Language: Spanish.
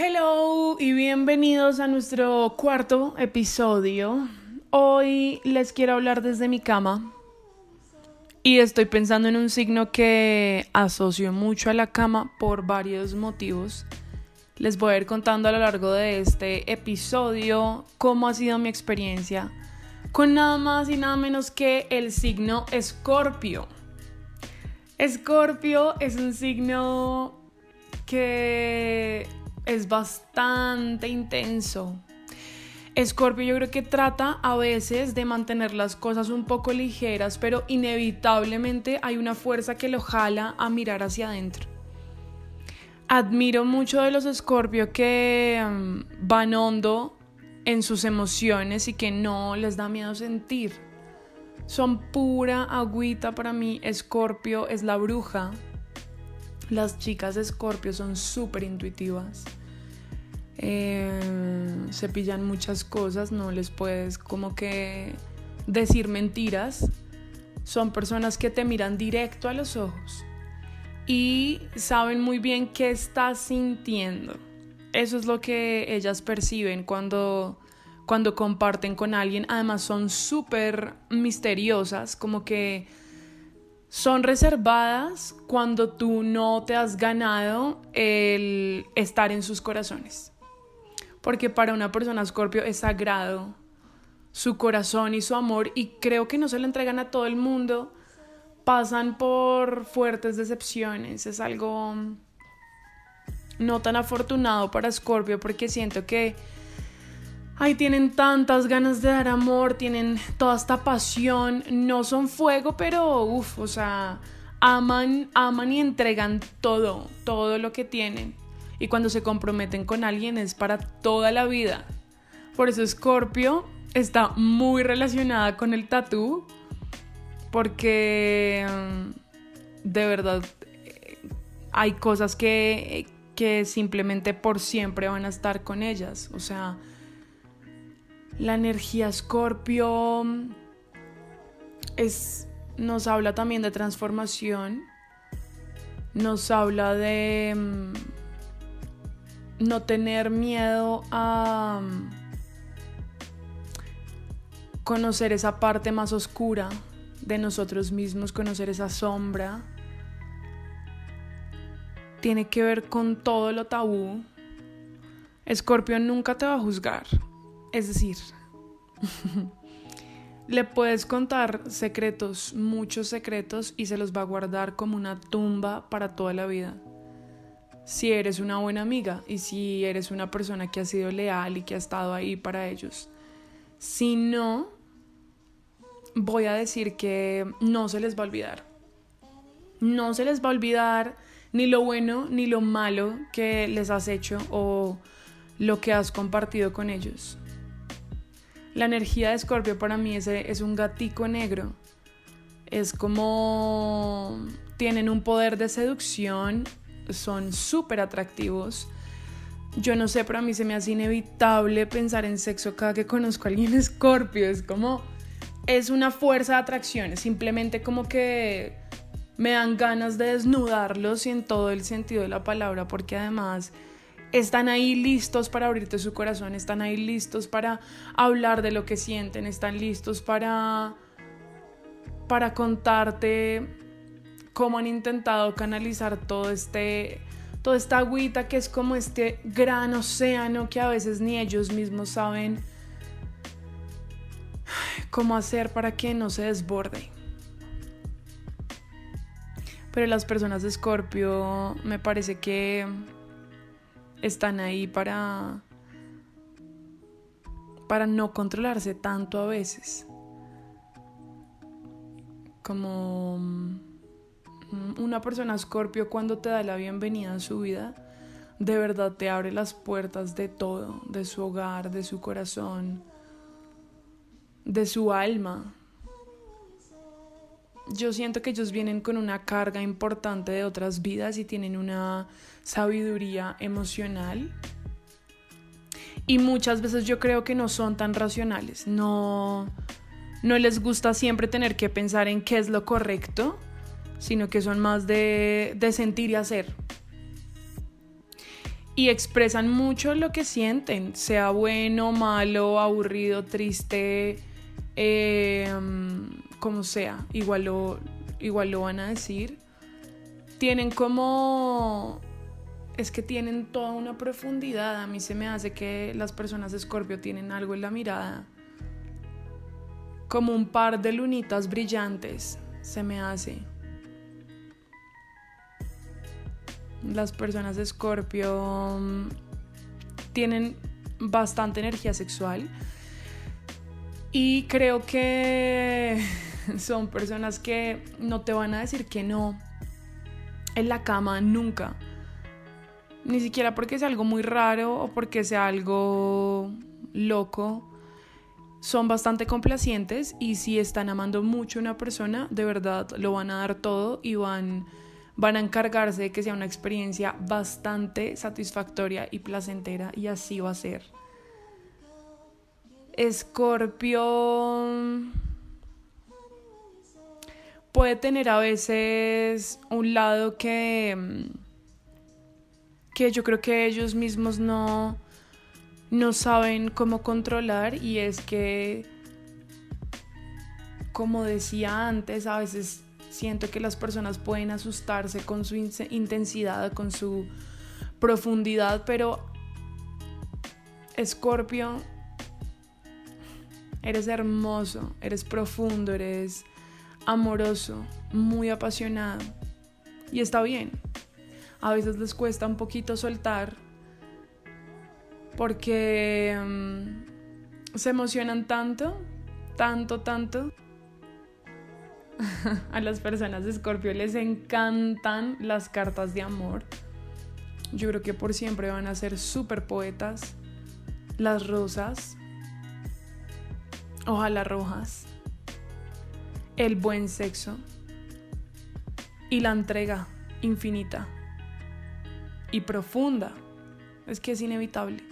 Hello y bienvenidos a nuestro cuarto episodio. Hoy les quiero hablar desde mi cama y estoy pensando en un signo que asocio mucho a la cama por varios motivos. Les voy a ir contando a lo largo de este episodio cómo ha sido mi experiencia con nada más y nada menos que el signo Escorpio. Escorpio es un signo que es bastante intenso. Escorpio yo creo que trata a veces de mantener las cosas un poco ligeras, pero inevitablemente hay una fuerza que lo jala a mirar hacia adentro. Admiro mucho de los Escorpio que mm, van hondo en sus emociones y que no les da miedo sentir. Son pura agüita para mí. Escorpio es la bruja. Las chicas Escorpio son súper intuitivas eh, se pillan muchas cosas, no les puedes como que decir mentiras. Son personas que te miran directo a los ojos y saben muy bien qué estás sintiendo. Eso es lo que ellas perciben cuando, cuando comparten con alguien. Además son súper misteriosas, como que son reservadas cuando tú no te has ganado el estar en sus corazones porque para una persona Scorpio es sagrado su corazón y su amor y creo que no se lo entregan a todo el mundo, pasan por fuertes decepciones, es algo no tan afortunado para Scorpio porque siento que Ay, tienen tantas ganas de dar amor, tienen toda esta pasión, no son fuego, pero uff, o sea, aman, aman y entregan todo, todo lo que tienen y cuando se comprometen con alguien es para toda la vida. Por eso Scorpio está muy relacionada con el tatú porque mm, de verdad eh, hay cosas que, que simplemente por siempre van a estar con ellas. O sea, la energía Scorpio mm, es, nos habla también de transformación, nos habla de mm, no tener miedo a mm, conocer esa parte más oscura de nosotros mismos, conocer esa sombra. Tiene que ver con todo lo tabú. Escorpio nunca te va a juzgar. Es decir, le puedes contar secretos, muchos secretos, y se los va a guardar como una tumba para toda la vida si eres una buena amiga y si eres una persona que ha sido leal y que ha estado ahí para ellos. Si no, voy a decir que no se les va a olvidar. No se les va a olvidar ni lo bueno ni lo malo que les has hecho o lo que has compartido con ellos. La energía de Escorpio para mí es, es un gatico negro. Es como tienen un poder de seducción son súper atractivos. Yo no sé, pero a mí se me hace inevitable pensar en sexo cada que conozco a alguien escorpio. Es como, es una fuerza de atracción, es simplemente como que me dan ganas de desnudarlos y en todo el sentido de la palabra, porque además están ahí listos para abrirte su corazón, están ahí listos para hablar de lo que sienten, están listos para para contarte cómo han intentado canalizar todo este toda esta agüita que es como este gran océano que a veces ni ellos mismos saben cómo hacer para que no se desborde. Pero las personas de Escorpio me parece que están ahí para para no controlarse tanto a veces. Como una persona escorpio cuando te da la bienvenida a su vida, de verdad te abre las puertas de todo, de su hogar, de su corazón, de su alma. Yo siento que ellos vienen con una carga importante de otras vidas y tienen una sabiduría emocional. Y muchas veces yo creo que no son tan racionales, no, no les gusta siempre tener que pensar en qué es lo correcto, sino que son más de, sentir y hacer. y expresan mucho lo que sienten, sea bueno, malo, aburrido, triste, eh, como sea, igual lo, igual lo van a decir. Tienen como... Es que tienen toda una profundidad. A mí se me hace que las personas de Escorpio tienen algo en la mirada. Como un par de lunitas brillantes, se me hace. Las personas de Escorpio mm, tienen bastante energía sexual y creo que son personas que no te van a decir que no en la cama nunca. Ni siquiera porque sea algo muy raro o porque sea algo loco. Son bastante complacientes y si están amando mucho a una persona, de verdad lo van a dar todo y van, van a encargarse de que sea una experiencia bastante satisfactoria y placentera y así va a ser. Escorpio puede tener a veces un lado que, mm, que yo creo que ellos mismos no, no saben cómo controlar y es que, como decía antes, a veces siento que las personas pueden asustarse con su intensidad, con su profundidad, pero Escorpio, eres hermoso, eres profundo, eres amoroso, muy apasionado. Y está bien. A veces les cuesta un poquito soltar porque mm, se emocionan tanto, tanto, tanto. A las personas de Scorpio les encantan las cartas de amor. Yo creo que por siempre van a ser súper poetas. Las rosas. Ojalá rojas el buen sexo y la entrega infinita y profunda. Es que es inevitable.